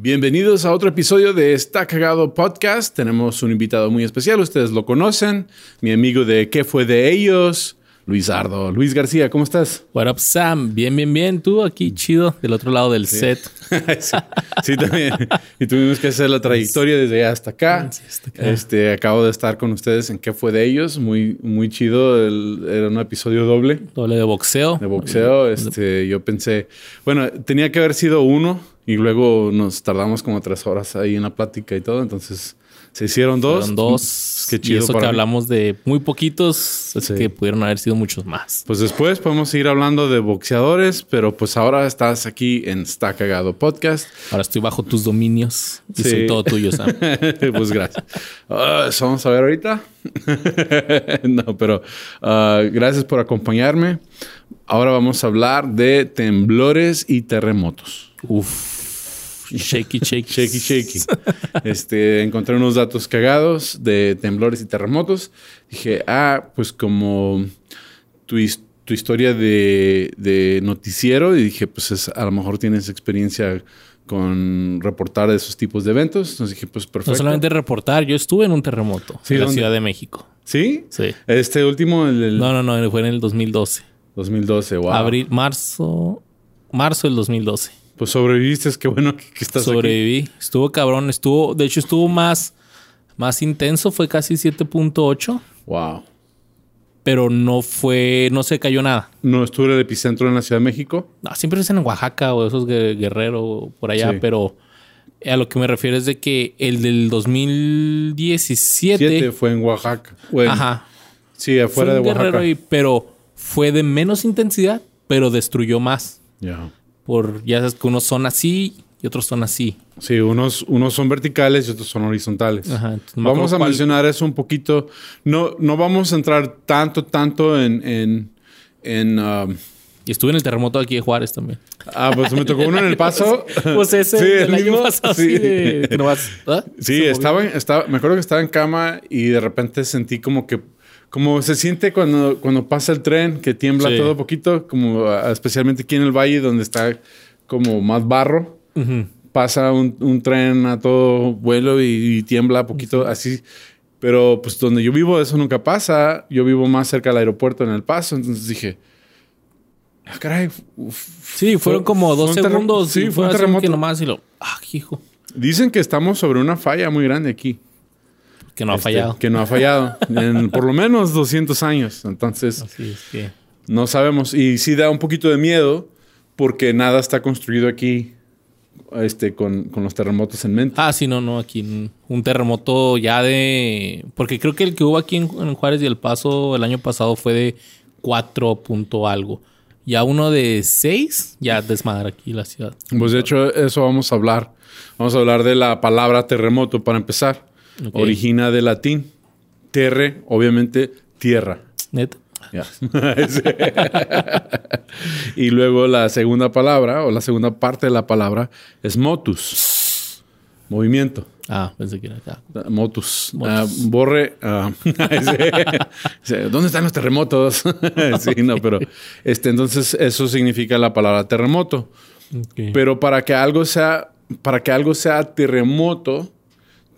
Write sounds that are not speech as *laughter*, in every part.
Bienvenidos a otro episodio de Está Cagado Podcast. Tenemos un invitado muy especial, ustedes lo conocen, mi amigo de ¿Qué fue de ellos? Luis Ardo. Luis García, ¿cómo estás? What up, Sam? Bien, bien, bien. Tú aquí chido, del otro lado del set. *laughs* sí, sí, también. Y tuvimos que hacer la trayectoria desde allá hasta acá. Sí, hasta acá. Este, acabo de estar con ustedes en ¿Qué fue de ellos? Muy, muy chido. El- era un episodio doble Doble de boxeo. de boxeo. Este, yo pensé, bueno, tenía que haber sido uno y luego nos tardamos como tres horas ahí en la plática y todo. Entonces se hicieron dos. Fueron dos. Qué y chido eso para que mí. hablamos de muy poquitos, es Sí. que pudieron haber sido muchos más. Pues después podemos seguir hablando de boxeadores, pero pues ahora estás aquí en Está Cagado Podcast. Ahora estoy bajo tus dominios y Sí. soy todo tuyo, Sam. *laughs* pues gracias. Ah, eso vamos a ver ahorita. *laughs* no, pero ah, gracias por acompañarme. Ahora vamos a hablar de temblores y terremotos. Uf. *laughs* Shaky, shaky. Shaky, shaky. Este, encontré unos datos cagados de temblores y terremotos. Dije, ah, pues como tu, his- tu historia de, de noticiero, y dije, pues es- a lo mejor tienes experiencia con reportar de esos tipos de eventos. Entonces dije, pues perfecto. No solamente reportar, yo estuve en un terremoto Sí, en la. Ciudad de México. ¿Sí? Sí. Este último, el, No, no, no, fue en el 2012. 2012, wow. Abril, marzo, marzo del 2012. Pues sobreviviste, es que bueno que, que estás aquí. Sobreviví. Estuvo cabrón. Estuvo, de hecho, estuvo más, más intenso. Fue casi 7.8. Wow. Pero no fue, no se cayó nada. No estuve en el epicentro en la Ciudad de México. No, siempre es en Oaxaca o esos gue- Guerrero o por allá. Sí. Pero a lo que me refiero es de que el del 2017. Siete fue en Oaxaca. Bueno, Ajá. Sí, afuera fue de Oaxaca. Guerrero, y- pero fue de menos intensidad, pero destruyó más. Ya. Por, ya sabes que unos son así y otros son así. Sí, unos, unos son verticales y otros son horizontales. Ajá, entonces Vamos a cuál- mencionar eso un poquito. No, no vamos a entrar tanto, tanto en... en, en, um, Y estuve en el terremoto aquí de Juárez también. ah, pues me tocó uno en el *laughs* paso. Pues ese Sí, el año mismo. pasado, Sí. de ¿ah? Sí, estaba, en- estaba, me acuerdo que estaba en cama y de repente sentí como que, como se siente cuando, cuando pasa el tren, que tiembla Sí. todo poquito, como ah, especialmente aquí en el valle donde está como más barro, pasa un, un tren a todo vuelo y, y tiembla poquito así. Pero pues donde yo vivo eso nunca pasa. Yo vivo más cerca del aeropuerto en El Paso, entonces dije, ah, caray. uf, Sí, fueron fue- como dos fue segundos. Sí, fue un terremoto. Que nomás y lo, ah, hijo, Dicen que estamos sobre una falla muy grande aquí. Que no ha Este, fallado. Que no ha fallado en *laughs* por lo menos 200 años. Entonces, Así es que. no sabemos. Y sí da un poquito de miedo porque nada está construido aquí este, con, con los terremotos en mente. Ah, sí, no, no, aquí un- terremoto ya de. Porque creo que el que hubo aquí en, en Juárez y El Paso el año pasado fue de 4 punto algo. Ya uno de 6 ya desmadra aquí la ciudad. Pues de hecho, eso vamos a hablar. Vamos a hablar de la palabra terremoto para empezar. Origina de latín. Terre, obviamente, tierra. Neta. Sí. *laughs* y luego la segunda palabra o la segunda parte de la palabra es motus. Movimiento. Ah, pensé que era acá. Motus. Motus. Ah, borre. ah, *laughs* ¿Dónde están los terremotos? *laughs* sí, no, pero este, entonces eso significa la palabra terremoto. Pero para que algo sea, para que algo sea terremoto,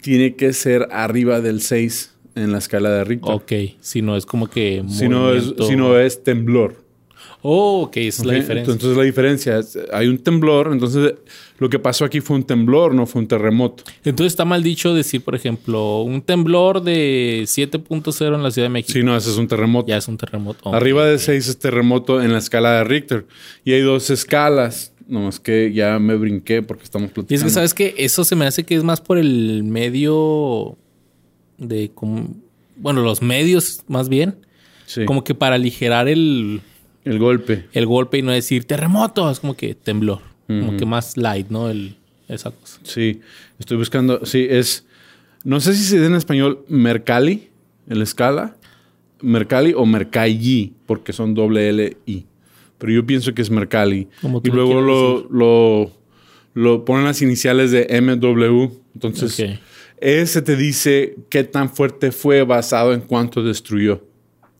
tiene que ser arriba del 6 en la escala de Richter. Ok, si no es como que. Si no, es, si no es temblor. Oh, ok, esa es la diferencia. Entonces la diferencia es, hay un temblor, entonces lo que pasó aquí fue un temblor, no fue un terremoto. Entonces está mal dicho decir, por ejemplo, un temblor de 7.0 en la Ciudad de México. Si no, ese es un terremoto. Ya es un terremoto. Arriba de 6 es terremoto en la escala de Richter. Y hay dos escalas. No, es que ya me brinqué porque estamos Y es platicando. que, ¿sabes que Eso se me hace que es más por el medio de como... Bueno, los medios más bien. Sí, Como que para aligerar el, el golpe. el golpe y no decir terremoto. Es como que temblor. Como que más light, ¿no? El, esa cosa. Sí, estoy buscando. Sí, es. No sé si se dice en español Mercalli, en la escala. Mercalli o Mercalli, porque son doble L I. Pero yo pienso que es Mercalli. Como Y luego lo, lo, lo ponen las iniciales de MW. Entonces, ese te dice qué tan fuerte fue basado en cuánto destruyó.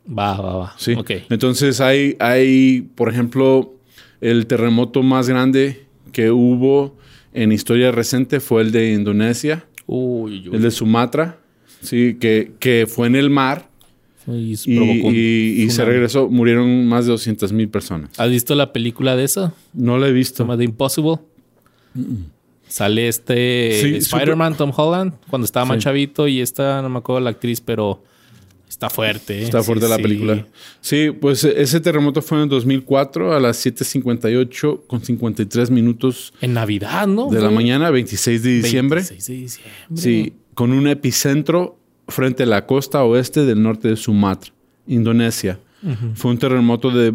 Va, va, va. Sí. Entonces hay, hay, por ejemplo, el terremoto más grande que hubo en historia reciente fue el de Indonesia, Uy, uy, el de Sumatra, sí, que, que fue en el mar y, provocó un y- y se regresó, murieron más de 200 mil personas. ¿Has visto la película de esa? No lo he visto. Se llama The Impossible. Sale este Sí, Spider-Man, Tom Holland, cuando estaba más Sí. chavito y esta, no me acuerdo la actriz, pero está fuerte. ¿eh? Está fuerte Sí, la película. Sí, pues e- ese terremoto fue en 2004 a las 7.58 con 53 minutos En Navidad, ¿no? de la mañana, 26 de diciembre. 26 de diciembre. Sí, con un epicentro frente a la costa oeste del norte de Sumatra, Indonesia. Fue un terremoto de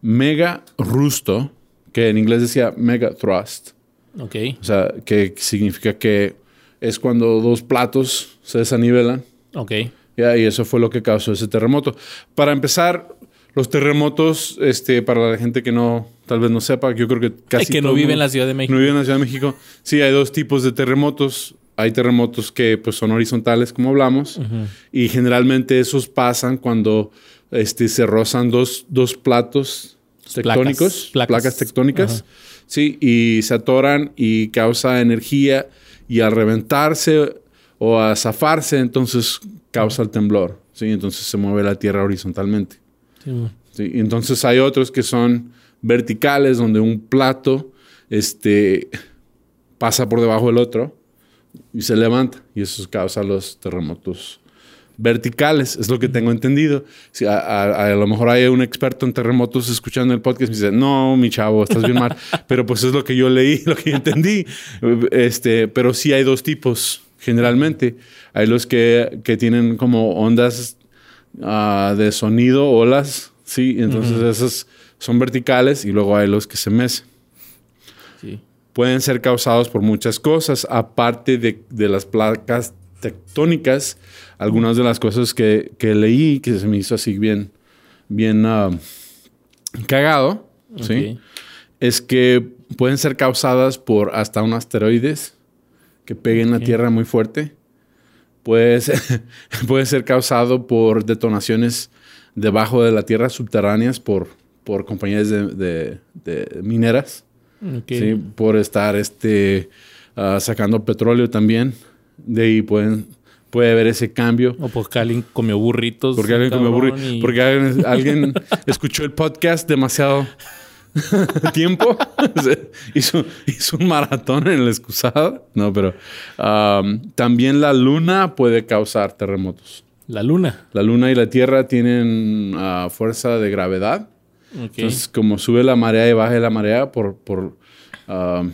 mega rusto, que en inglés decía mega thrust. Ok. O sea, que significa que es cuando dos platos se desanivelan. Ok. Ya, y eso fue lo que causó ese terremoto. Para empezar, los terremotos, este, para la gente que no, tal vez no sepa, yo creo que *laughs* casi que no vive en la Ciudad de México. no vive en la Ciudad de México. Sí, hay dos tipos de terremotos. Hay terremotos que pues, son horizontales, como hablamos, y generalmente esos pasan cuando este, se rozan dos, dos platos tectónicos, placas. placas, tectónicas, sí, y se atoran y causa energía, y al reventarse o a zafarse, entonces causa el temblor, sí, entonces se mueve la tierra horizontalmente. Sí, entonces hay otros que son verticales, donde un plato este, pasa por debajo del otro y se levanta. Y eso causa los terremotos verticales, es lo que tengo entendido. Si a, a- a lo mejor hay un experto en terremotos escuchando el podcast y me dice, no, mi chavo, estás bien mal. *laughs* pero pues es lo que yo leí, *laughs* lo que yo entendí. Este, pero sí hay dos tipos, generalmente. Hay los que, que tienen como ondas ah, de sonido, olas, sí, entonces esas son verticales y luego hay los que se mecen. Sí. Pueden ser causados por muchas cosas, aparte de, de las placas tectónicas, algunas de las cosas que, que leí que se me hizo así bien, bien ah, cagado, ¿sí? Ok. es que pueden ser causadas por hasta un asteroides que peguen Ok. la Tierra muy fuerte. Puede ser, *laughs* puede ser causado por detonaciones debajo de la Tierra subterráneas por, por compañías de, de- de mineras, ¿sí? por estar este, ah, sacando petróleo también. De ahí pueden, puede haber ese cambio. O porque alguien comió burritos. Porque alguien cabrón, y- porque alguien, alguien *laughs* escuchó el podcast demasiado *laughs* tiempo, *laughs* hizo, hizo un maratón en el excusado. No, pero um, también la luna puede causar terremotos. La luna. La luna y la tierra tienen ah, fuerza de gravedad. Ok. Entonces, como sube la marea y baja la marea por... por um,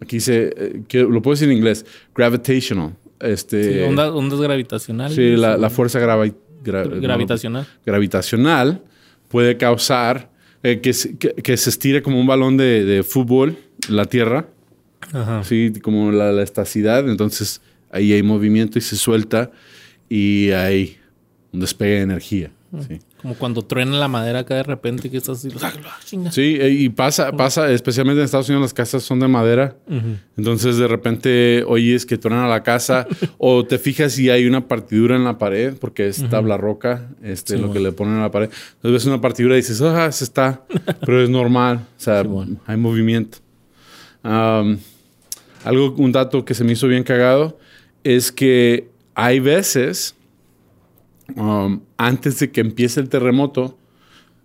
aquí se... eh, que- lo puedo decir en inglés. Gravitational. Este, Sí, ondas, ondas gravitacionales. sí, la, la fuerza gravi- gra- gravitacional. gravitacional puede causar eh, que, se, que- que se estire como un balón de, de fútbol la Tierra, Ajá. ¿sí? como la, la estacidad. Entonces ahí hay movimiento y se suelta y hay un despegue de energía. ¿Sí? Como cuando truena la madera acá de repente que estás así. Sí, eh, y pasa, pasa, especialmente en Estados Unidos las casas son de madera. Ujú. Entonces de repente oyes que truenan a la casa *laughs* o te fijas si hay una partidura en la pared porque es tabla roca, este, Sí, lo que bueno. le ponen a la pared. Entonces ves una partidura y dices, ah, se está, *laughs* pero es normal, o sea, Sí, bueno. hay movimiento. Am, algo, un dato que se me hizo bien cagado es que hay veces, um, antes de que empiece el terremoto,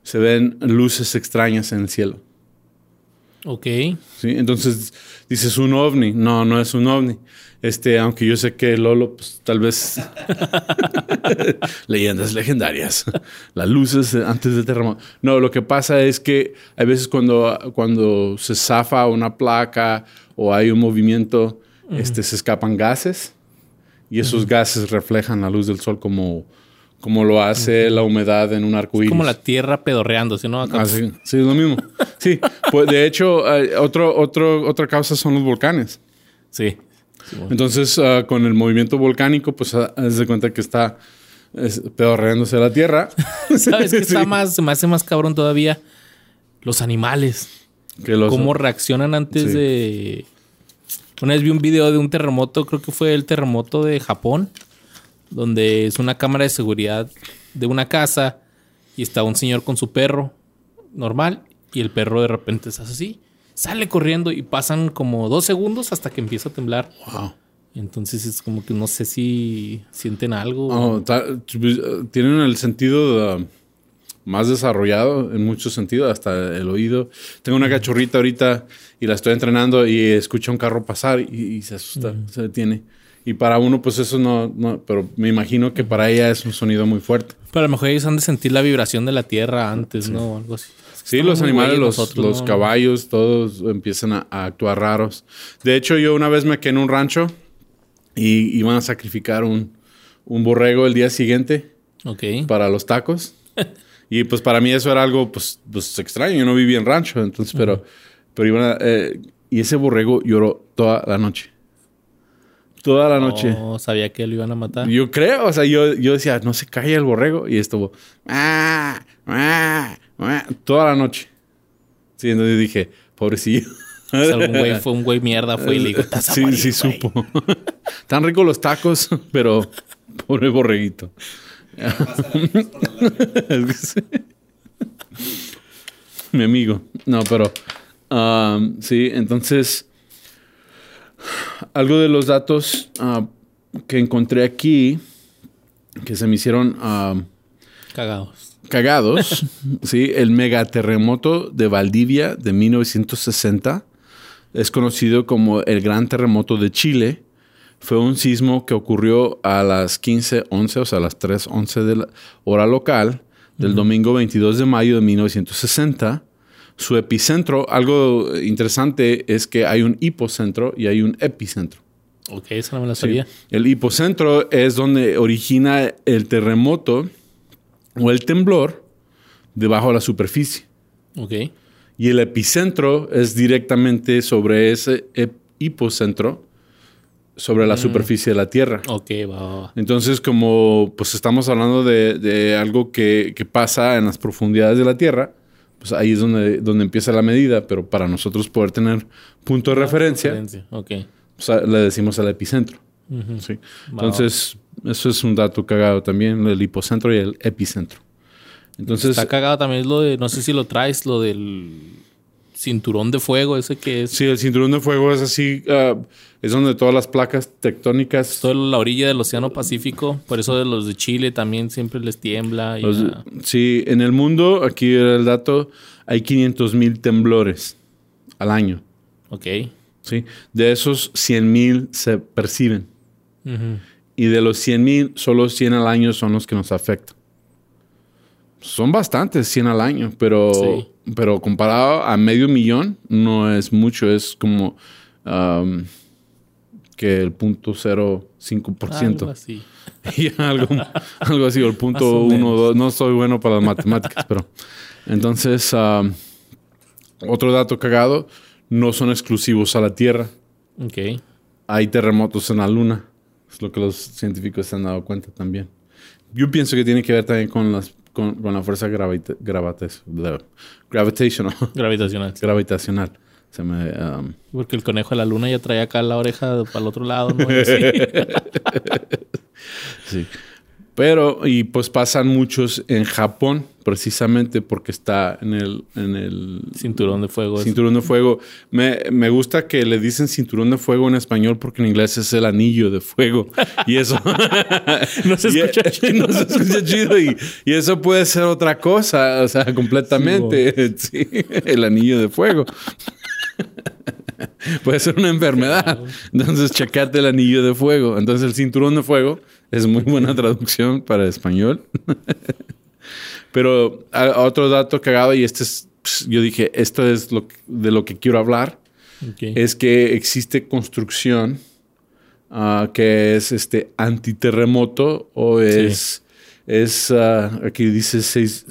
se ven luces extrañas en el cielo. Ok. ¿sí? Entonces dices un ovni. No, no es un ovni. Este, aunque yo sé que Lolo, pues tal vez. *laughs* Leyendas legendarias. *laughs* Las luces antes del terremoto. No, lo que pasa es que hay veces cuando, cuando se zafa una placa o hay un movimiento, este, se escapan gases y esos gases reflejan la luz del sol como, como lo hace la humedad en un arco Es iris. como la tierra pedorreando, ¿sí no? Acá- Ah, sí, sí, es lo mismo. Sí, pues de hecho, otro, otro, otra causa son los volcanes. Sí. Sí, bueno. Entonces, ah, con el movimiento volcánico, pues ah, haz de cuenta que está es pedorreándose la tierra. *laughs* ¿Sabes qué *laughs* está Sí. más, se me hace más cabrón todavía? Los animales. Que los- cómo reaccionan antes de. Una vez vi un video de un terremoto, creo que fue el terremoto de Japón, donde es una cámara de seguridad de una casa y está un señor con su perro normal y el perro de repente se hace así, sale corriendo y pasan como dos segundos hasta que empieza a temblar. Wow. Entonces es como que no sé si sienten algo. Oh, tienen el sentido uh, más desarrollado en muchos sentidos, hasta el oído. Tengo una cachorrita ahorita y la estoy entrenando y escucha un carro pasar y, y se asusta, se detiene. Y para uno, pues eso no, no, pero me imagino que para ella es un sonido muy fuerte. Pero a lo mejor ellos han de sentir la vibración de la tierra antes, ¿no? O algo así. Es que Sí, los animales, los, nosotros, los ¿no? caballos, todos empiezan a, a actuar raros. De hecho, yo una vez me quedé en un rancho y iban a sacrificar un, un borrego el día siguiente para los tacos. *laughs* y pues para mí eso era algo pues, pues extraño. Yo no vivía en rancho, entonces, pero, pero iban a, eh, y ese borrego lloró toda la noche. Toda la noche. No sabía que lo iban a matar. Yo creo, o sea, yo, yo decía, no se calla el borrego. Y estuvo "Ah, ah, ah", toda la noche. Sí, entonces dije, pobrecillo. O sea, algún güey fue un güey mierda, fue y le dijo, "Estás a Sí, sí, güey". supo. *laughs* Tan ricos los tacos, pero pobre borreguito. *laughs* Mi amigo. No, pero um, sí, entonces algo de los datos ah, que encontré aquí que se me hicieron ah, Cagados. cagados, *laughs* sí, el megaterremoto de Valdivia de 1960 es conocido como el Gran Terremoto de Chile. Fue un sismo que ocurrió a las 15:11, o sea, a las 3:11 de la hora local del domingo 22 de mayo de 1960. Su epicentro, algo interesante es que hay un hipocentro y hay un epicentro. Ok, eso no me Sí. sabía. El hipocentro es donde origina el terremoto o el temblor debajo de la superficie. Ok. Y el epicentro es directamente sobre ese hipocentro, sobre la superficie de la Tierra. Ok, va, va, va. Entonces, como pues estamos hablando de, de algo que, que pasa en las profundidades de la Tierra, pues ahí es donde, donde empieza la medida, pero para nosotros poder tener punto de referencia, Referencia. Ok. pues, a- le decimos al epicentro. Sí. Entonces, eso es un dato cagado también, el hipocentro y el epicentro. Entonces, Está cagado también lo de, no sé si lo traes, lo del cinturón de fuego, ese que es sí, el cinturón de fuego es así, ah, es donde todas las placas tectónicas... toda la orilla del Océano Pacífico. Por eso de los de Chile también siempre les tiembla. Y los- la- sí, en el mundo, aquí era el dato, hay 500 mil temblores al año. Ok. ¿sí? De esos, 100 mil se perciben. Y de los 100 mil, solo 100 al año son los que nos afectan. Son bastantes, 100 al año, pero, Sí. pero comparado a medio millón, no es mucho, es como um, que el punto 0.5%. Algo así. *laughs* Y algo, algo así, o el punto Más o 1, menos. 2. No soy bueno para las matemáticas, pero. Entonces, um, otro dato cagado: no son exclusivos a la Tierra. Ok. Hay terremotos en la Luna. Es lo que los científicos se han dado cuenta también. Yo pienso que tiene que ver también con, las, con, con la fuerza gravita- gravitational. *laughs* Gravitacional. gravitacional. Se me, um, Porque el conejo de la luna ya traía acá la oreja para el otro lado, ¿no? *laughs* Sí. Pero, y pues pasan muchos en Japón, precisamente porque está en el, en el Cinturón de fuego. ese. cinturón de fuego. Me, me gusta que le dicen cinturón de fuego en español porque en inglés es el anillo de fuego. Y eso. *laughs* *laughs* No se y- escucha chido. *laughs* no se escucha chido. Y, y eso puede ser otra cosa, o sea, completamente. Sí, el anillo de fuego. Puede ser una enfermedad. Entonces, checate el anillo de fuego. Entonces, el cinturón de fuego es muy buena traducción para español. Pero a- otro dato cagado, y este es, pss, yo dije, esto es lo de lo que quiero hablar, Ok. es que existe construcción ah, que es este antiterremoto o es, es ah, aquí dice seis-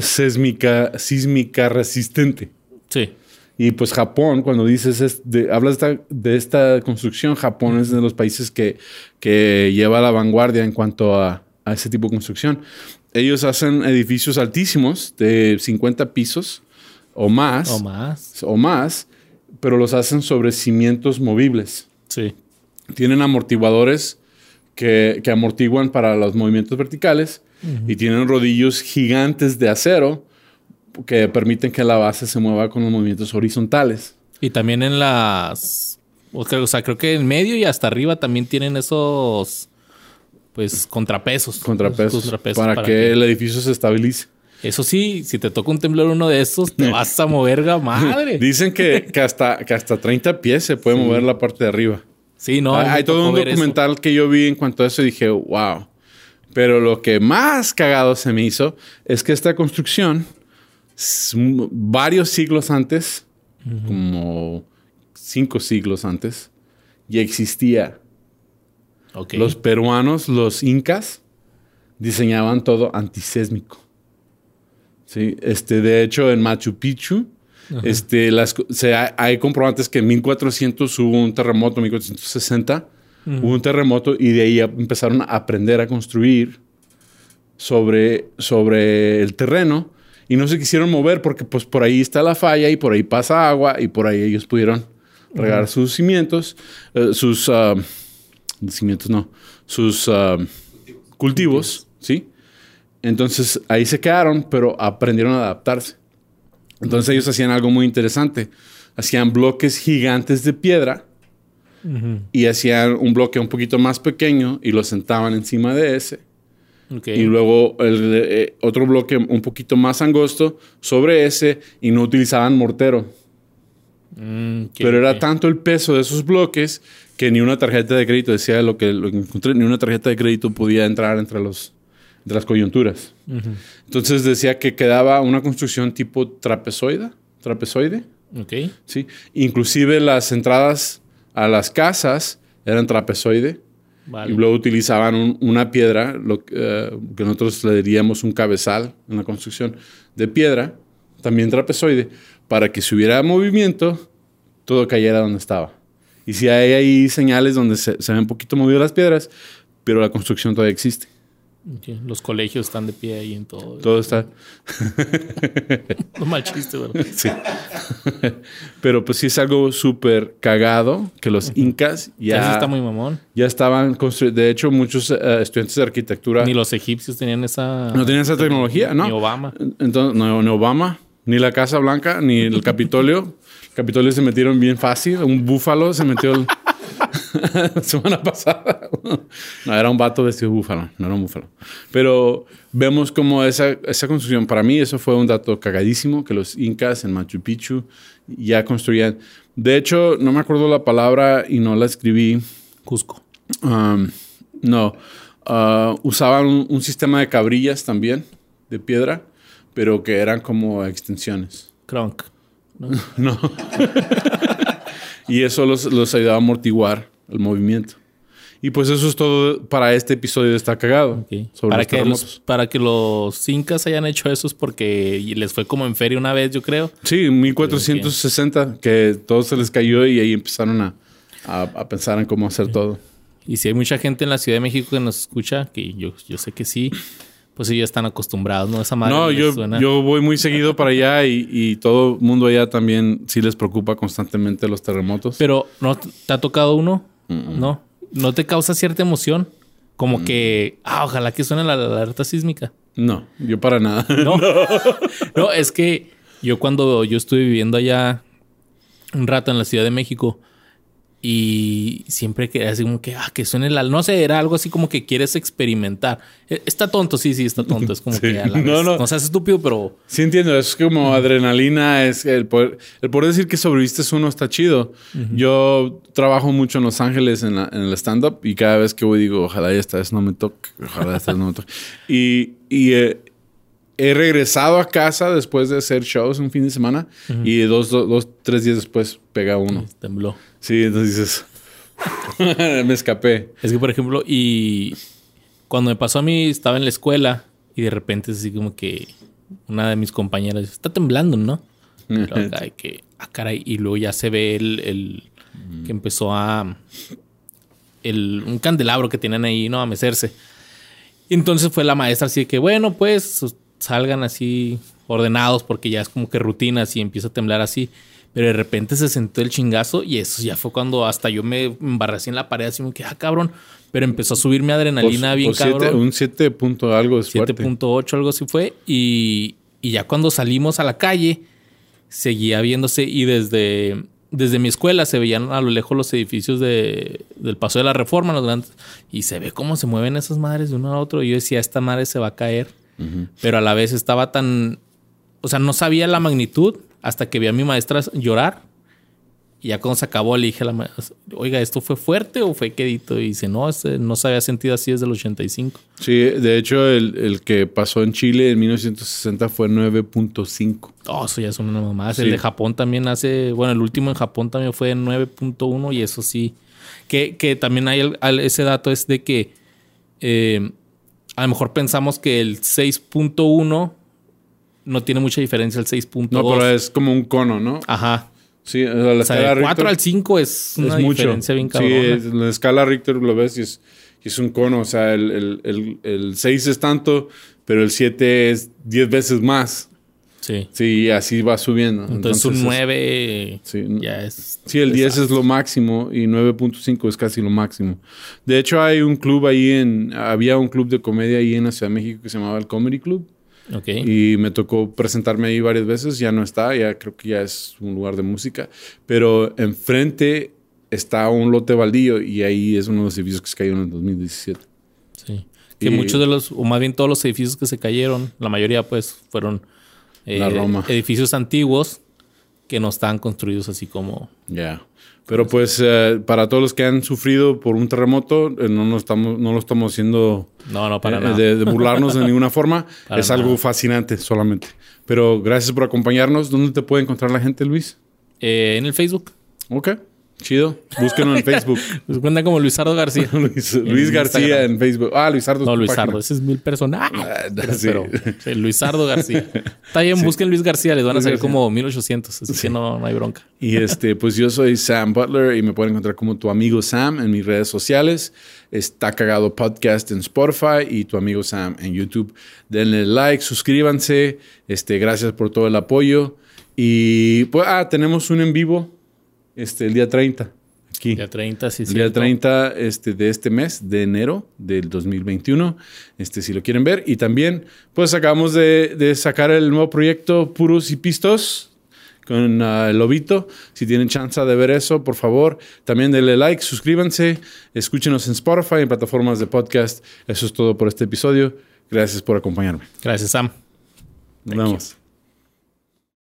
sísmica, sísmica resistente. Sí. Y pues Japón, cuando dices, es de, hablas de de esta construcción, Japón es de los países que, que lleva la vanguardia en cuanto a, a ese tipo de construcción. Ellos hacen edificios altísimos de 50 pisos o más. O más. O más, pero los hacen sobre cimientos movibles. Sí. Tienen amortiguadores que, que amortiguan para los movimientos verticales y tienen rodillos gigantes de acero que permiten que la base se mueva con los movimientos horizontales. Y también en las. O sea, creo que en medio y hasta arriba también tienen esos. Pues contrapesos. Contrapesos, Esos contrapesos para, que, el edificio se estabilice. Eso sí, si te toca un temblor uno de estos, te *laughs* vas a mover, madre. *laughs* Dicen que, que hasta, que hasta 30 pies se puede mover la parte de arriba. Sí, no. hay todo un eso. documental que yo vi en cuanto a eso y dije, wow. Pero lo que más cagado se me hizo es que esta construcción, varios siglos antes, como cinco siglos antes, ya existía. Los peruanos, los incas, diseñaban todo antisésmico. Sí, este, de hecho, en Machu Picchu, este, las, co- se, hay, comprobantes que en 1400 hubo un terremoto, 1460 hubo un terremoto y de ahí empezaron a aprender a construir sobre, sobre el terreno y no se quisieron mover porque pues por ahí está la falla y por ahí pasa agua y por ahí ellos pudieron regar sus cimientos, eh, sus ah, cimientos no, sus ah, cultivos, ¿sí? Entonces ahí se quedaron, pero aprendieron a adaptarse. Entonces ellos hacían algo muy interesante. Hacían bloques gigantes de piedra y hacían un bloque un poquito más pequeño y lo sentaban encima de ese. Y luego el, eh, otro bloque un poquito más angosto sobre ese y no utilizaban mortero. Mm, Pero era tanto el peso de esos bloques que ni una tarjeta de crédito, decía lo que, lo que encontré, ni una tarjeta de crédito podía entrar entre, los, entre las coyunturas. Entonces decía que quedaba una construcción tipo trapezoide, trapezoide, Ok. ¿sí? Inclusive las entradas a las casas eran trapezoide. Vale. Y luego utilizaban un- una piedra, lo que, eh, que nosotros le diríamos un cabezal en la construcción, de piedra, también trapezoide, para que si hubiera movimiento, todo cayera donde estaba. Y si hay ahí señales donde se, se ven un poquito movidas las piedras, pero la construcción todavía existe. Los colegios están de pie ahí en todo. Todo está... *laughs* Mal chiste, ¿verdad? *laughs* Sí. pero pues sí es algo súper cagado que los incas Ya ya, está muy mamón. ya estaban construyendo. De hecho, muchos eh, estudiantes de arquitectura Ni los egipcios tenían esa. no tenían esa tecnología, ¿no? Ni Obama. Entonces, no, ni Obama, ni la Casa Blanca, ni el *laughs* Capitolio. Capitolio se metieron bien fácil. Un búfalo se metió el- *laughs* la semana pasada. No, era un vato vestido de búfalo, no era un búfalo. Pero vemos como esa, esa construcción, para mí eso fue un dato cagadísimo, que los incas en Machu Picchu ya construían. De hecho, no me acuerdo la palabra y no la escribí. Cusco. Um, no, Ah, usaban un, un sistema de cabrillas también, de piedra, pero que eran como extensiones. Kronk. ¿No? *laughs* No. y eso los, los ayudaba a amortiguar el movimiento. Y pues eso es todo para este episodio de Está Cagado. Sobre Para los que, los, para que los incas hayan hecho eso es porque les fue como en feria una vez, yo creo. Sí, en 1460, que todo se les cayó y ahí empezaron a, a- a pensar en cómo hacer todo. Y si hay mucha gente en la Ciudad de México que nos escucha, que yo, yo sé que sí, pues ellos están acostumbrados, ¿no? Esa madre No, yo, suena- yo voy muy seguido para allá y, y todo el mundo allá también sí les preocupa constantemente los terremotos. Pero, ¿no te ha tocado uno? No. ¿No te causa cierta emoción? Como que, ah, ojalá que suene la, la alerta sísmica. no, yo para nada. *laughs* *laughs* No. no, es que yo cuando yo estuve viviendo allá un rato en la Ciudad de México y siempre que así como que, ah, que suene la... No sé, era algo así como que quieres experimentar. Eh, Está tonto, sí, sí, está tonto. Es como *laughs* Sí. que a la No, vez- no. no seas estúpido, pero... Sí entiendo, es como adrenalina, es el poder, el poder decir que sobreviviste uno está chido. Yo trabajo mucho en Los Ángeles en, la- en el stand-up y cada vez que voy digo, ojalá esta vez no me toque, ojalá esta vez no me toque. *laughs* Y, y, eh, he regresado a casa después de hacer shows un fin de semana y dos, dos, dos, tres días después pega uno. Tembló. Sí, entonces dices, *laughs* me escapé. Es que, por ejemplo, y cuando me pasó a mí, estaba en la escuela y de repente es así como que una de mis compañeras dice, está temblando, ¿no? Luego acá *laughs* de que, ah, caray, y luego ya se ve el, el que empezó a, el, un candelabro que tienen ahí, ¿no? A mecerse. Entonces fue la maestra así de que, bueno, pues salgan así ordenados porque ya es como que rutina, así empieza a temblar así. Pero de repente se sentó el chingazo y eso ya fue cuando hasta yo me embarré así en la pared, así como que, ah, cabrón. Pero empezó a subirme adrenalina Pues- bien pues siete- cabrón. un 7 punto algo es fuerte. 7.8, algo así fue. Y, y ya cuando salimos a la calle, seguía viéndose. Y desde, desde mi escuela se veían a lo lejos los edificios de, del Paso de la Reforma, los grandes. Y se ve cómo se mueven esas madres de uno a otro. Y yo decía, esta madre se va a caer. Pero a la vez estaba tan. O sea, no sabía la magnitud hasta que vi a mi maestra llorar. Y ya cuando se acabó, le dije a la maestra, oiga, ¿esto fue fuerte o fue quedito? Y dice, no, este no se había sentido así desde el 85. Sí, de hecho, el, el que pasó en Chile en 1960 fue 9.5. Oh, eso ya es una mamada. Sí. El de Japón también hace. Bueno, el último en Japón también fue en 9.1 y eso sí. Que, que también hay el- ese dato es de que eh, a lo mejor pensamos que el 6.1 no tiene mucha diferencia el 6.2. No, pero es como un cono, ¿no? Ajá. Sí, o sea, la O sea, escala del 4 Richter al 5 es una es mucho. diferencia bien sí, cabrona. es- la escala Richter lo ves y es, y es un cono. O sea, el, el, el, el 6 es tanto, pero el 7 es 10 veces más. Sí. Sí, así va subiendo. Entonces, un es- 9 Sí. ya es. Sí, el 10 es lo máximo y 9.5 es casi lo máximo. De hecho, hay un club ahí en... Había un club de comedia ahí en la Ciudad de México que se llamaba el Comedy Club. Ok. Y me tocó presentarme ahí varias veces. Ya no está, ya creo que ya es un lugar de música. Pero enfrente está un lote baldío y ahí es uno de los edificios que se cayó en el 2017. Sí. Que Y- muchos de los, o más bien todos los edificios que se cayeron, la mayoría pues fueron La Roma. edificios antiguos que no estaban construidos así como... Ya. Pero pues eh, para todos los que han sufrido por un terremoto, eh, no, nos estamos, no lo estamos haciendo No, no, para eh, nada. de, de burlarnos de ninguna forma. *laughs* Para es algo fascinante solamente. Pero gracias por acompañarnos. ¿Dónde te puede encontrar la gente, Luis? Eh, en el Facebook. Ok. Chido. Búsquenlo en *laughs* Facebook. Pues cuenta como Luisardo García. *laughs* Luis, Luis García Instagram. en Facebook. Ah, Luisardo. No, Luisardo, ese es mil personas. Ah, pero, *laughs* sí. pero, sí, Luisardo García. Está bien, busquen Luis García, les van a salir como 1800, así que no, no hay bronca. Y este, pues yo soy Sam Butler y me pueden encontrar como tu amigo Sam en mis redes sociales. Está cagado podcast en Spotify y tu amigo Sam en YouTube. Denle like, suscríbanse. Este, gracias por todo el apoyo. Y pues, ah, tenemos un en vivo este, el día 30. Aquí. Día 30, sí, El sí. día 30 este, de este mes, de enero del 2021, este, si lo quieren ver. Y también, pues acabamos de, de sacar el nuevo proyecto Puros y Pistos con ah, el Lobito. Si tienen chance de ver eso, por favor, también denle like, suscríbanse, escúchenos en Spotify, en plataformas de podcast. Eso es todo por este episodio. Gracias por acompañarme. Gracias, Sam. Nos vemos.